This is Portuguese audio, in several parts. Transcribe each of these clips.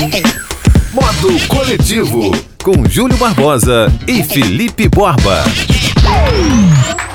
Modo Coletivo, com Júlio Barbosa e Felipe Borba.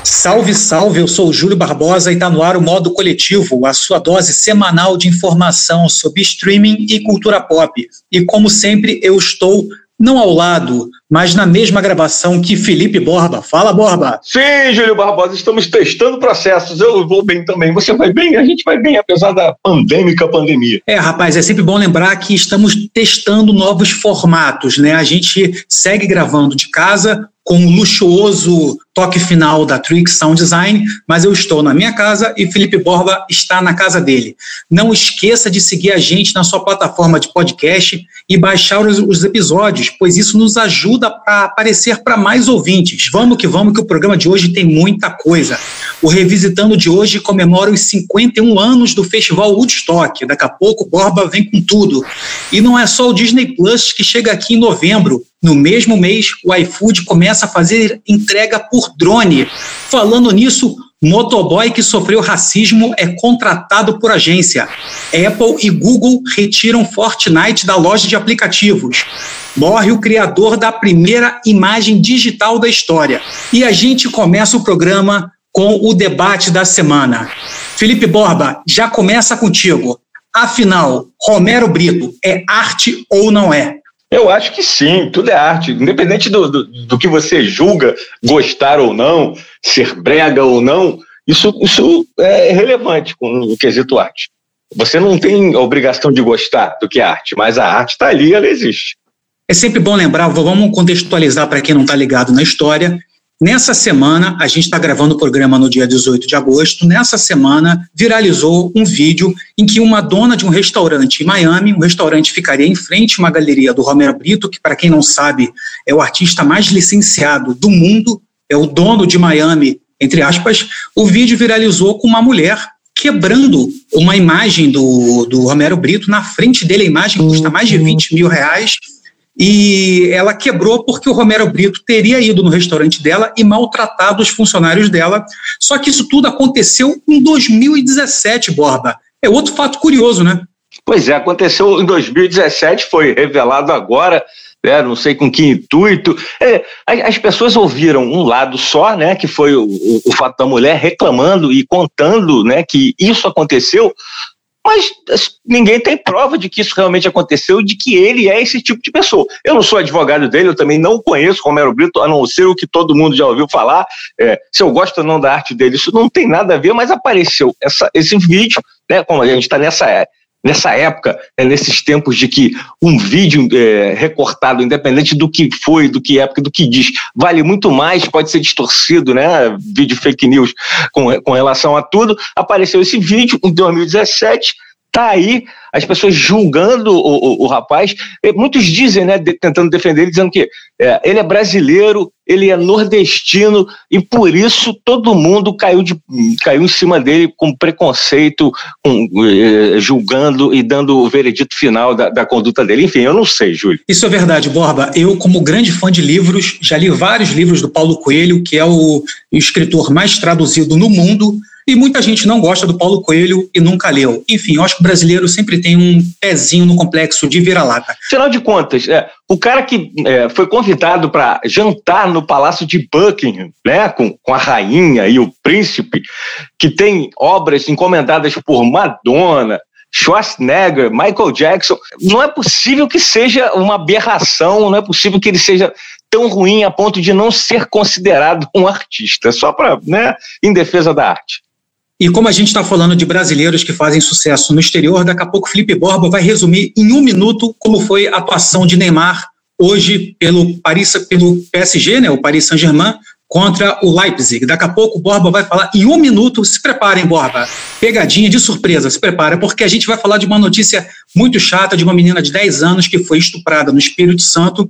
Salve, salve, eu sou o Júlio Barbosa e está no ar o Modo Coletivo, a sua dose semanal de informação sobre streaming e cultura pop. E como sempre, eu estou não ao lado, mas na mesma gravação que Felipe Borba. Fala, Borba! Sim, Júlio Barbosa, estamos testando processos. Eu vou bem também. Você vai bem? A gente vai bem, apesar da pandêmica pandemia. É, rapaz, é sempre bom lembrar que estamos testando novos formatos, né? A gente segue gravando de casa com o luxuoso toque final da Trix Sound Design, mas eu estou na minha casa e Felipe Borba está na casa dele. Não esqueça de seguir a gente na sua plataforma de podcast e baixar os, os episódios, pois isso nos ajuda a aparecer para mais ouvintes. Vamos que vamos, que o programa de hoje tem muita coisa. O Revisitando de hoje comemora os 51 anos do Festival Woodstock. Daqui a pouco Borba vem com tudo. E não é só o Disney Plus que chega aqui em novembro. No mesmo mês, o iFood começa a fazer entrega por drone. Falando nisso, motoboy que sofreu racismo é contratado por agência. Apple e Google retiram Fortnite da loja de aplicativos. Morre o criador da primeira imagem digital da história. E a gente começa o programa com o debate da semana. Felipe Borba, já começa contigo. Afinal, Romero Brito é arte ou não é? Eu acho que sim, tudo é arte. Independente do, do, do, que você julga gostar ou não, ser brega ou não, isso, isso é relevante com o quesito arte. Você não tem obrigação de gostar do que é arte, mas a arte está ali, ela existe. É sempre bom lembrar, vamos contextualizar para quem não está ligado na história, Nessa semana, a gente está gravando o programa no dia 18 de agosto. Nessa semana, viralizou um vídeo em que uma dona de um restaurante em Miami, o restaurante ficaria em frente a uma galeria do Romero Brito, que, para quem não sabe, é o artista mais licenciado do mundo, é o dono de Miami, entre aspas. O vídeo viralizou com uma mulher quebrando uma imagem do, do Romero Brito na frente dele. A imagem custa mais de 20 mil reais e ela quebrou porque o Romero Brito teria ido no restaurante dela e maltratado os funcionários dela. Só que isso tudo aconteceu em 2017, Borba. É outro fato curioso, né? Pois é, aconteceu em 2017, foi revelado agora, né, não sei com que intuito. É, as pessoas ouviram um lado só, né, que foi o, o, o fato da mulher reclamando e contando né, que isso aconteceu, mas ninguém tem prova de que isso realmente aconteceu, de que ele é esse tipo de pessoa. Eu não sou advogado dele, eu também não conheço Romero Brito, a não ser o que todo mundo já ouviu falar. É, se eu gosto ou não da arte dele, isso não tem nada a ver, mas apareceu essa, esse vídeo, né? Como a gente está nessa nessa época, é, nesses tempos de que um vídeo é, recortado, independente do que foi, do que época, do que diz, vale muito mais, pode ser distorcido, né? Vídeo fake news com, com relação a tudo. Apareceu esse vídeo em 2017 Está aí as pessoas julgando o, o, o, rapaz. Muitos dizem, né, de, tentando defender ele, dizendo que é, ele é brasileiro, ele é nordestino e por isso todo mundo caiu, de, caiu em cima dele com preconceito, com, é, julgando e dando o veredito final da, da conduta dele. Enfim, eu não sei, Júlio. Isso é verdade, Borba. Eu, como grande fã de livros, já li vários livros do Paulo Coelho, que é o escritor mais traduzido no mundo e muita gente não gosta do Paulo Coelho e nunca leu. Enfim, eu acho que o brasileiro sempre tem um pezinho no complexo de vira-lata. Afinal de contas, é, o cara que é, foi convidado para jantar no Palácio de Buckingham, né, com, com a rainha e o príncipe, que tem obras encomendadas por Madonna, Schwarzenegger, Michael Jackson, não é possível que seja uma aberração, não é possível que ele seja tão ruim a ponto de não ser considerado um artista, só para, né, em defesa da arte. E como a gente está falando de brasileiros que fazem sucesso no exterior, daqui a pouco Felipe Borba vai resumir em um minuto como foi a atuação de Neymar hoje pelo, Paris, pelo PSG, né, o Paris Saint-Germain, contra o Leipzig. Daqui a pouco o Borba vai falar em um minuto. Se preparem, Borba. Pegadinha de surpresa, se prepara, porque a gente vai falar de uma notícia muito chata de uma menina de 10 anos que foi estuprada no Espírito Santo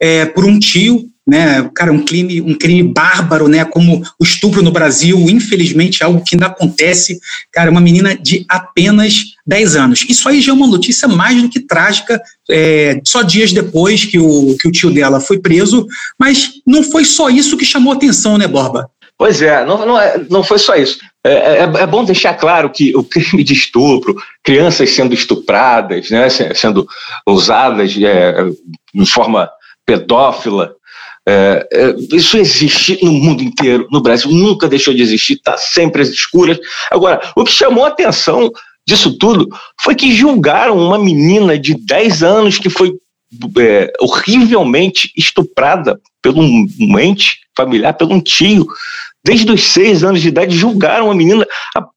é, por um tio né, cara, um crime, um crime bárbaro, né, como o estupro no Brasil, infelizmente é algo que ainda acontece, cara, uma menina de apenas 10 anos. Isso aí já é uma notícia mais do que trágica, é, só dias depois que o, que o tio dela foi preso, mas não foi só isso que chamou atenção, né, Borba? Pois é, não, não, é, não foi só isso. é, é, é, bom deixar claro que o crime de estupro, crianças sendo estupradas, né, sendo usadas é, de forma pedófila, é, é, isso existe no mundo inteiro, no Brasil nunca deixou de existir, está sempre às escuras. Agora, o que chamou a atenção disso tudo foi que julgaram uma menina de 10 anos que foi é, horrivelmente estuprada por um ente familiar, pelo um tio, desde os seis anos de idade, julgaram a menina,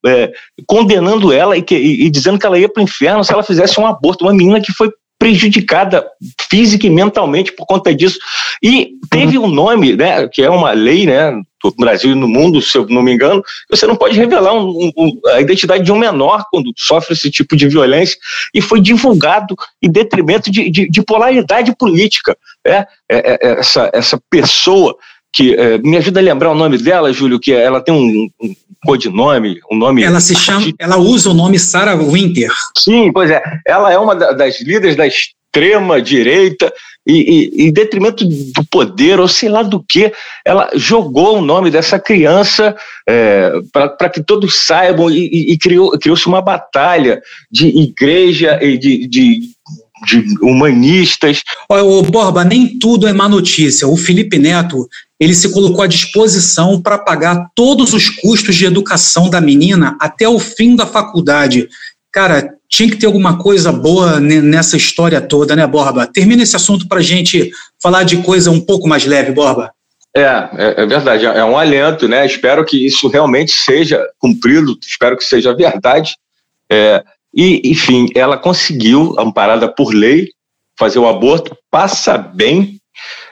é, condenando ela e, que, e, e, dizendo que ela ia para o inferno se ela fizesse um aborto. Uma menina que foi prejudicada física e mentalmente por conta disso. E teve uhum. um nome, né, que é uma lei, né, no Brasil e no mundo, se eu não me engano, você não pode revelar um, um, a identidade de um menor quando sofre esse tipo de violência, e foi divulgado em detrimento de, de, de polaridade política. Né? É, é, é, essa, essa pessoa que é, me ajuda a lembrar o nome dela, Júlio, que ela tem um, um codinome, um nome. Ela se chama, ela usa o nome Sarah Winter. Sim, pois é. Ela é uma das líderes da extrema direita e, e, em detrimento do poder ou sei lá do que, ela jogou o nome dessa criança é, para que todos saibam e, e criou, criou-se uma batalha de igreja e de, de de humanistas. Olha, Borba, nem tudo é má notícia. O Felipe Neto ele se colocou à disposição para pagar todos os custos de educação da menina até o fim da faculdade. Cara, tinha que ter alguma coisa boa nessa história toda, né, Borba? Termina esse assunto para a gente falar de coisa um pouco mais leve, Borba. É, é, é, verdade, é um alento, né? Espero que isso realmente seja cumprido, espero que seja verdade. É, e, enfim, ela conseguiu, amparada por lei, fazer o aborto, passa bem,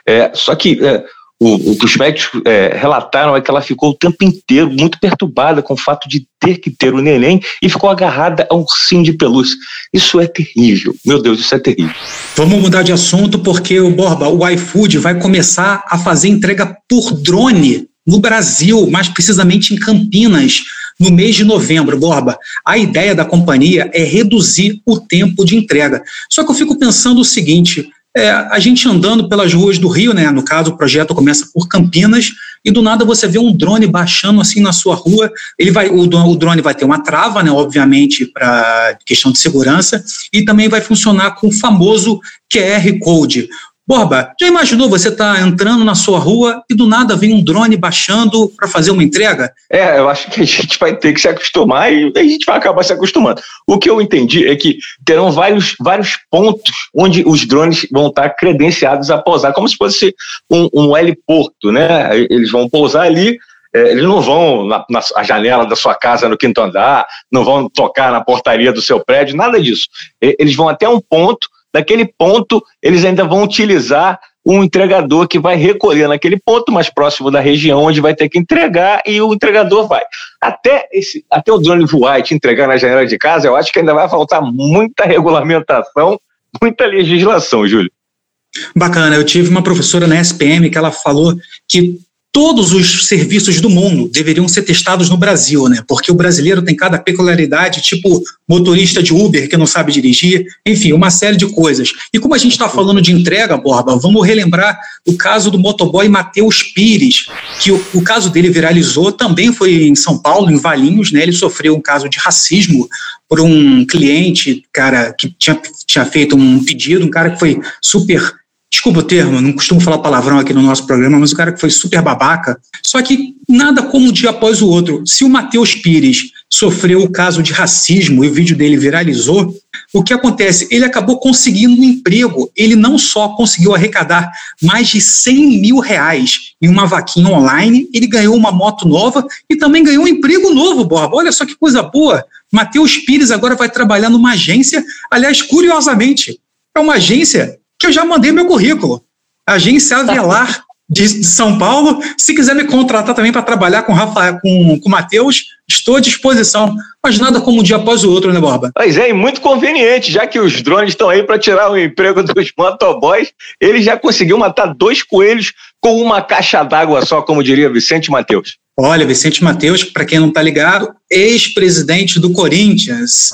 é, só que é, o, o, que os médicos é, relataram é que ela ficou o tempo inteiro muito perturbada com o fato de ter que ter o neném e ficou agarrada a um ursinho de pelúcia. Isso é terrível. Meu Deus, isso é terrível. Vamos mudar de assunto porque o Borba, o iFood vai começar a fazer entrega por drone no Brasil, mais precisamente em Campinas, no mês de novembro, Borba. A ideia da companhia é reduzir o tempo de entrega. Só que eu fico pensando o seguinte: é, a gente andando pelas ruas do Rio, né? No caso, o projeto começa por Campinas e do nada você vê um drone baixando assim na sua rua. Ele vai, o, o drone vai ter uma trava, né? Obviamente para questão de segurança e também vai funcionar com o famoso QR Code. Borba, já imaginou você tá entrando na sua rua e do nada vem um drone baixando para fazer uma entrega? É, eu acho que a gente vai ter que se acostumar e a gente vai acabar se acostumando. O que eu entendi é que terão vários, vários pontos onde os drones vão estar credenciados a pousar, como se fosse um, um heliporto, né? Eles vão pousar ali, é, eles não vão na, na janela da sua casa no quinto andar, não vão tocar na portaria do seu prédio, nada disso. Eles vão até um ponto Daquele ponto, eles ainda vão utilizar um entregador que vai recolher naquele ponto mais próximo da região onde vai ter que entregar e o entregador vai. Até, esse, até o drone voar e te entregar na janela de casa, eu acho que ainda vai faltar muita regulamentação, muita legislação, Júlio. Bacana, eu tive uma professora na SPM que ela falou que todos os serviços do mundo deveriam ser testados no Brasil, né? Porque o brasileiro tem cada peculiaridade, tipo motorista de Uber que não sabe dirigir, enfim, uma série de coisas. E como a gente está falando de entrega, Borba, vamos relembrar o caso do motoboy Matheus Pires, que o, o, caso dele viralizou, também foi em São Paulo, em Valinhos, né? Ele sofreu um caso de racismo por um cliente, cara, que tinha, tinha feito um pedido, um cara que foi super desculpa o termo, não costumo falar palavrão aqui no nosso programa, mas o cara que foi super babaca. Só que nada como um dia após o outro. Se o Matheus Pires sofreu o caso de racismo e o vídeo dele viralizou, o que acontece? Ele acabou conseguindo um emprego. Ele não só conseguiu arrecadar mais de 100 mil reais em uma vaquinha online, ele ganhou uma moto nova e também ganhou um emprego novo, Borba. Olha só que coisa boa. Matheus Pires agora vai trabalhar numa agência, aliás, curiosamente, é uma agência que eu já mandei meu currículo. Agência Avelar de São Paulo. Se quiser me contratar também para trabalhar com Rafael, com, com o Matheus, estou à disposição. Mas nada como um dia após o outro, né, Borba? Pois é, e muito conveniente, já que os drones estão aí para tirar o emprego dos motoboys, ele já conseguiu matar dois coelhos com uma caixa d'água só, como diria Vicente Matheus. Olha, Vicente Mateus, para quem não está ligado, ex-presidente do Corinthians.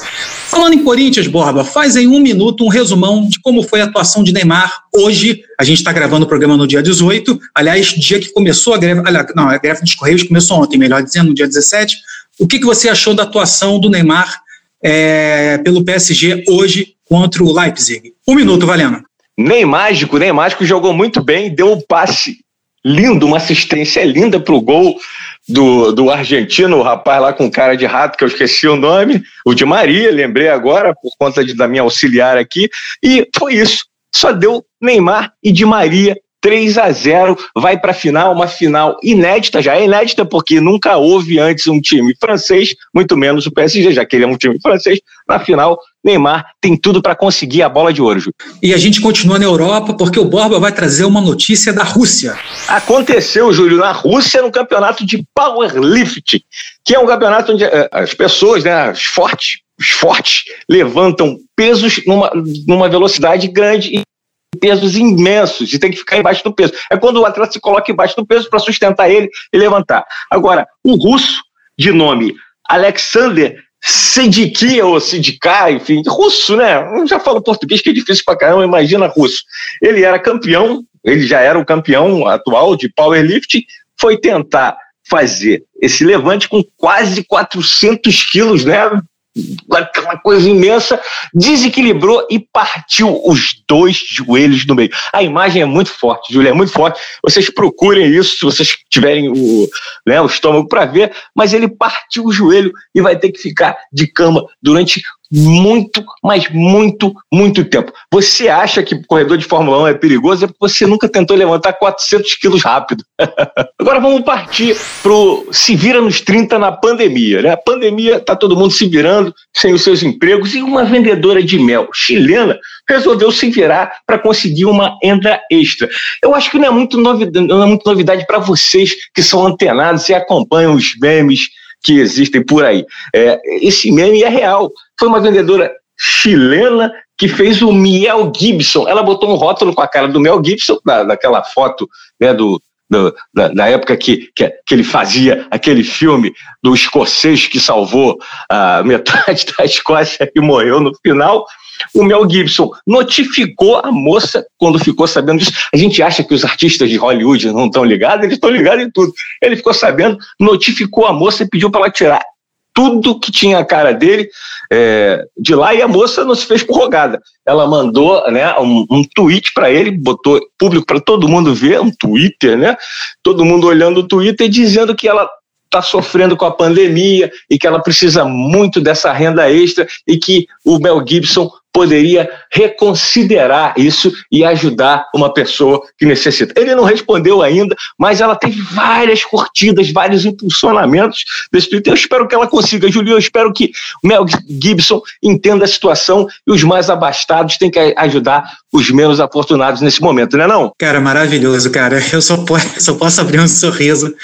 Falando em Corinthians, Borba, faz em um minuto um resumão de como foi a atuação de Neymar hoje. A gente está gravando o programa no dia 18, aliás, dia que começou a greve. Não, a greve dos Correios começou ontem, melhor dizendo, no dia 17. o que, que você achou da atuação do Neymar é, pelo PSG hoje contra o Leipzig? Um minuto, valendo. Ney Mágico, Ney Mágico jogou muito bem, deu um passe lindo, uma assistência linda para o gol do, do argentino, o rapaz lá com cara de rato, que eu esqueci o nome, o de Maria, lembrei agora, por conta de, da minha auxiliar aqui, e foi isso. Só deu Neymar e de Maria 3 a 0 vai para a final, uma final inédita, já é inédita porque nunca houve antes um time francês, muito menos o PSG, já que ele é um time francês, na final Neymar tem tudo para conseguir a bola de ouro. Ju. E a gente continua na Europa porque o Borba vai trazer uma notícia da Rússia. Aconteceu, Júlio, na Rússia no campeonato de powerlifting, que é um campeonato onde eh, as pessoas, né, os fortes, os fortes levantam pesos numa, numa velocidade grande pesos imensos e tem que ficar embaixo do peso. É quando o atleta se coloca embaixo do peso para sustentar ele e levantar. Agora, um russo de nome Alexander Sidikia ou Sidiká, enfim, russo, né? Eu já falo português que é difícil pra caramba, imagina russo. Ele era campeão, ele já era o campeão atual de powerlifting, foi tentar fazer esse levante com quase 400 quilos, né? Aquela coisa imensa, desequilibrou e partiu os dois joelhos no meio. A imagem é muito forte, Júlia, é muito forte. Vocês procurem isso se vocês tiverem o, né, o estômago para ver, mas ele partiu o joelho e vai ter que ficar de cama durante muito, mas muito, muito tempo. Você acha que corredor de Fórmula 1 é perigoso é porque você nunca tentou levantar 400 quilos rápido. Agora vamos partir pro se vira nos 30 na pandemia. Né? A pandemia está todo mundo se virando sem os seus empregos e uma vendedora de mel chilena resolveu se virar para conseguir uma renda extra. Eu acho que não é muito novidade, não é muito novidade para vocês que são antenados e acompanham os memes que existem por aí. É, esse meme é real. Foi uma vendedora chilena que fez o Mel Gibson. Ela botou um rótulo com a cara do Mel Gibson, da, daquela foto né, do, do, da, da, época que, que, que, ele fazia aquele filme do escocês que salvou a metade da Escócia e morreu no final. O Mel Gibson notificou a moça quando ficou sabendo disso. A gente acha que os artistas de Hollywood não estão ligados, eles estão ligados em tudo. Ele ficou sabendo, notificou a moça e pediu para ela tirar tudo que tinha a cara dele é, de lá e a moça não se fez prorrogada. Ela mandou né, um, um tweet para ele, botou público para todo mundo ver, um Twitter, né? Todo mundo olhando o Twitter dizendo que ela está sofrendo com a pandemia e que ela precisa muito dessa renda extra e que o Mel Gibson poderia reconsiderar isso e ajudar uma pessoa que necessita. Ele não respondeu ainda, mas ela teve várias curtidas, vários impulsionamentos desse Twitter. Eu espero que ela consiga, Julinho. Eu espero que Mel Gibson entenda a situação e os mais abastados têm que ajudar os menos afortunados nesse momento, não é não? Cara, maravilhoso, cara. Eu só, posso, só posso abrir um sorriso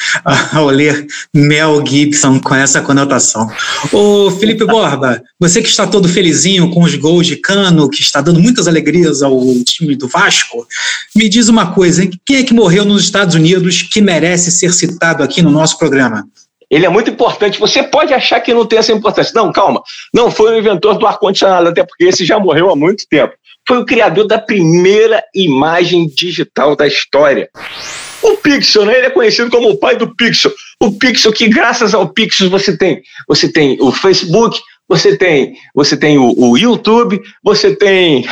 ao ler Mel Gibson com essa conotação. Ô, Felipe Borba, você que está todo felizinho com os gols de Cano, que está dando muitas alegrias ao time do Vasco, me diz uma coisa, quem é que morreu nos Estados Unidos que merece ser citado aqui no nosso programa? Ele é muito importante. Você pode achar que não tem essa importância. Não, calma. Não foi o inventor do ar-condicionado, até porque esse já morreu há muito tempo. Foi o criador da primeira imagem digital da história. O Pixel, né? Ele é conhecido como o pai do Pixel. O Pixel que graças ao Pixel você tem, você tem o Facebook, você tem, você tem o, o YouTube, você tem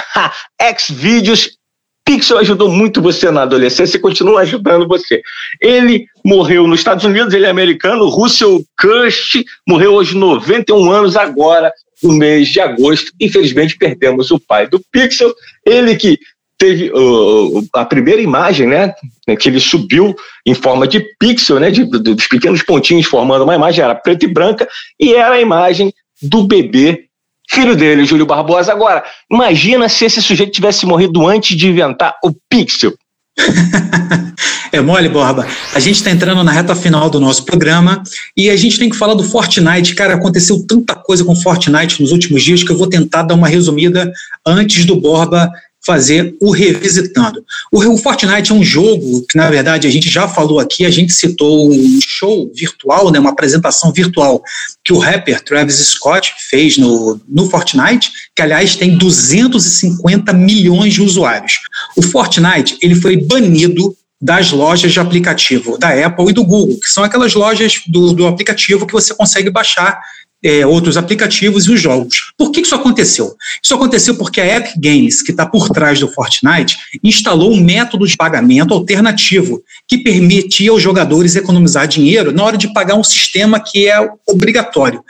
Xvideos. Pixel ajudou muito você na adolescência e continua ajudando você. Ele morreu nos Estados Unidos, ele é americano, Russell Kirsch, morreu hoje 91 anos agora, no mês de agosto. Infelizmente perdemos o pai do Pixel, ele que teve uh, a primeira imagem, né, que ele subiu em forma de pixel, né, de, de, dos pequenos pontinhos formando uma imagem, era preta e branca, e era a imagem do bebê, filho dele, Júlio Barbosa. Agora, imagina se esse sujeito tivesse morrido antes de inventar o Pixel. é mole, Borba. A gente está entrando na reta final do nosso programa e a gente tem que falar do Fortnite. Cara, aconteceu tanta coisa com Fortnite nos últimos dias que eu vou tentar dar uma resumida antes do Borba fazer o Revisitando. O, Fortnite é um jogo que, na verdade, a gente já falou aqui, a gente citou um show virtual, né, uma apresentação virtual que o rapper Travis Scott fez no, no Fortnite, que, aliás, tem 250 milhões de usuários. O Fortnite ele foi banido das lojas de aplicativo da Apple e do Google, que são aquelas lojas do, do aplicativo que você consegue baixar é, outros aplicativos e os jogos. Por que isso aconteceu? Isso aconteceu porque a Epic Games, que está por trás do Fortnite, instalou um método de pagamento alternativo que permitia aos jogadores economizar dinheiro na hora de pagar um sistema que é obrigatório.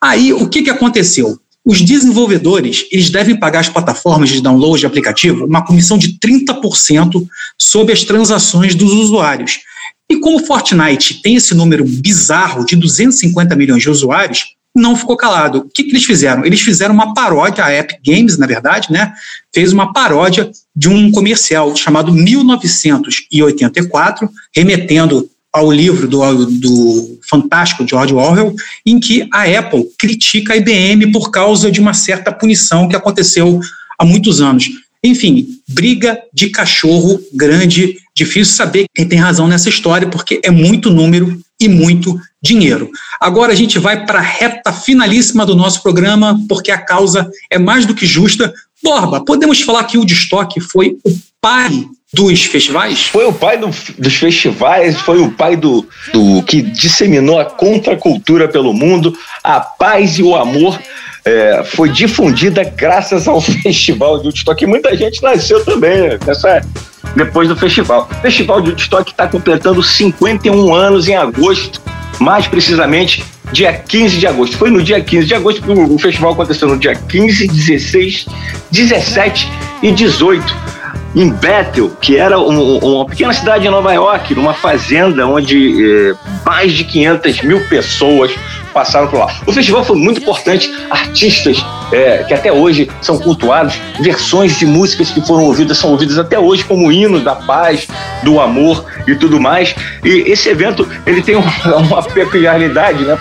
Aí, o que, que aconteceu? Os desenvolvedores, eles devem pagar as plataformas de download de aplicativo uma comissão de 30% sobre as transações dos usuários. E como o Fortnite tem esse número bizarro de 250 milhões de usuários, não ficou calado. O que, que, eles fizeram? Eles fizeram uma paródia, a Epic Games, na verdade, né? Fez uma paródia de um comercial chamado 1984, remetendo ao livro do, do fantástico George Orwell, em que a Apple critica a IBM por causa de uma certa punição que aconteceu há muitos anos. Enfim, briga de cachorro grande, difícil saber quem tem razão nessa história, porque é muito número e muito dinheiro. Agora a gente vai para a reta finalíssima do nosso programa, porque a causa é mais do que justa. Borba, podemos falar que o Destoque foi o pai dos festivais? Foi o pai do, dos festivais, foi o pai do, do que disseminou a contracultura pelo mundo, a paz e o amor. É, foi difundida graças ao Festival de Woodstock. E muita gente nasceu também nessa, depois do festival. O Festival de Woodstock está completando 51 anos em agosto, mais precisamente dia 15 de agosto. Foi no dia 15 de agosto que o festival aconteceu no dia 15, 16, 17 e 18 em Bethel, que era um, uma pequena cidade de Nova York, numa fazenda onde eh, mais de 500 mil pessoas passaram por lá. O festival foi muito importante, artistas é, que até hoje são cultuados, versões de músicas que foram ouvidas são ouvidas até hoje como hino da paz, do amor e tudo mais. E esse evento ele tem uma, uma peculiaridade, né?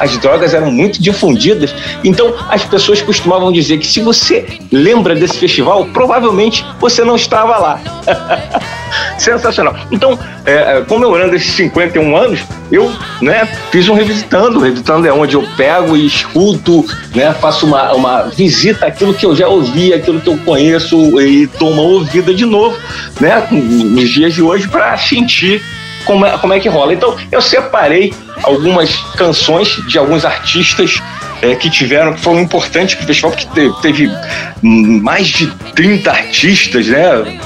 As drogas eram muito difundidas, então as pessoas costumavam dizer que se você lembra desse festival, provavelmente você não estava lá. Sensacional. Então, é, é comemorando esses 51 anos, eu né, fiz um revisitando. Revisitando é onde eu pego e escuto, né, faço uma, uma visita àquilo que eu já ouvi, aquilo que eu conheço e dou uma ouvida de novo, né, nos dias de hoje, para sentir como é, como é que rola. Então, eu separei algumas canções de alguns artistas é, que tiveram, que foram importantes para o festival, porque teve, mais de 30 artistas, né,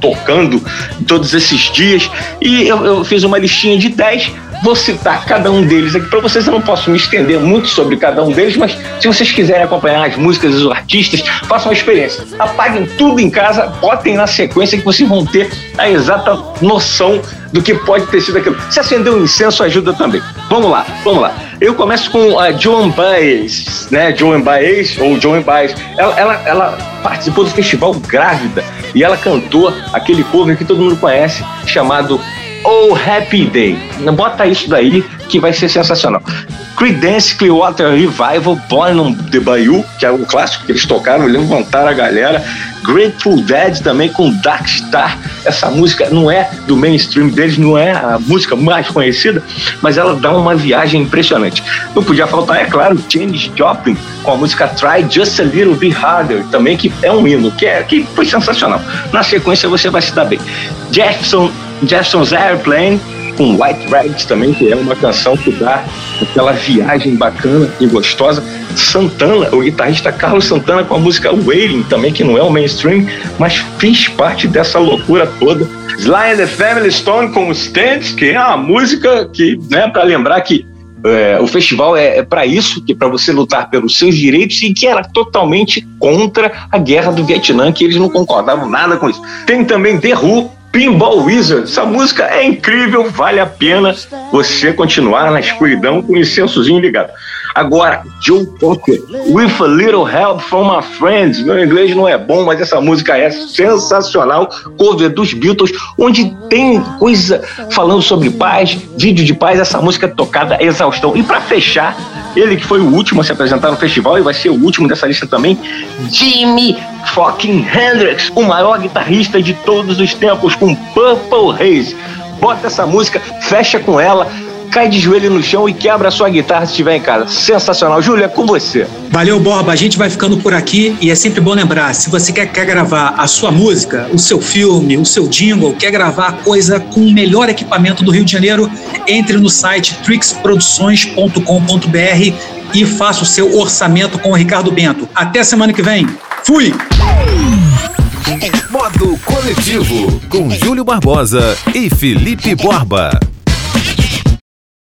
tocando todos esses dias, e eu, eu fiz uma listinha de 10 Vou citar cada um deles aqui para vocês. Eu não posso me estender muito sobre cada um deles, mas se vocês quiserem acompanhar as músicas e os artistas, façam uma experiência. Apaguem tudo em casa, botem na sequência que vocês vão ter a exata noção do que pode ter sido aquilo. Se acender um incenso ajuda também. Vamos lá, vamos lá. Eu começo com a Joan Baez, né? Joan Baez, ou Joan Baez. Ela, ela, ela participou do festival grávida e ela cantou aquele cover que todo mundo conhece, chamado Oh Happy Day. Bota isso daí que vai ser sensacional. Creedence Clearwater Revival, Born on the Bayou, que é o clássico que eles tocaram, levantaram a galera. Grateful Dead também com Dark Star. Essa música não é do mainstream deles, não é a música mais conhecida, mas ela dá uma viagem impressionante. Não podia faltar, é claro, Janis Joplin com a música Try Just a Little Bit Harder, também que é um hino, que, é, que foi sensacional. Na sequência você vai se dar bem. Jefferson Jefferson's Airplane, com White Rags também, que é uma canção que dá aquela viagem bacana e gostosa. Santana, o guitarrista Carlos Santana com a música Waiting também, que não é o mainstream, mas fez parte dessa loucura toda. Sly and the Family Stone com Stands, que é uma música que, né, para lembrar que é, o festival é, é para isso, que é para você lutar pelos seus direitos e que era totalmente contra a guerra do Vietnã, que eles não concordavam nada com isso. Tem também The Who, Pinball Wizard. Essa música é incrível, vale a pena você continuar na escuridão com o incensozinho ligado. Agora, Joe Cocker, With a Little Help from My Friends. Meu inglês não é bom, mas essa música é sensacional. Cover dos Beatles, onde tem coisa falando sobre paz, vídeo de paz. Essa música é tocada exaustão. E para fechar, ele que foi o último a se apresentar no festival e vai ser o último dessa lista também, Jimmy fucking Hendrix, o maior guitarrista de todos os tempos com Purple Haze. Bota essa música, fecha com ela, cai de joelho no chão e quebra a sua guitarra se estiver em casa. Sensacional. Júlia, é com você. Valeu, Borba. A gente vai ficando por aqui e é sempre bom lembrar: se você quer, quer gravar a sua música, o seu filme, o seu jingle, quer gravar coisa com o melhor equipamento do Rio de Janeiro, entre no site trixproduções.com.br e faça o seu orçamento com o Ricardo Bento. Até semana que vem. Fui! Modo Coletivo, com Júlio Barbosa e Felipe Borba.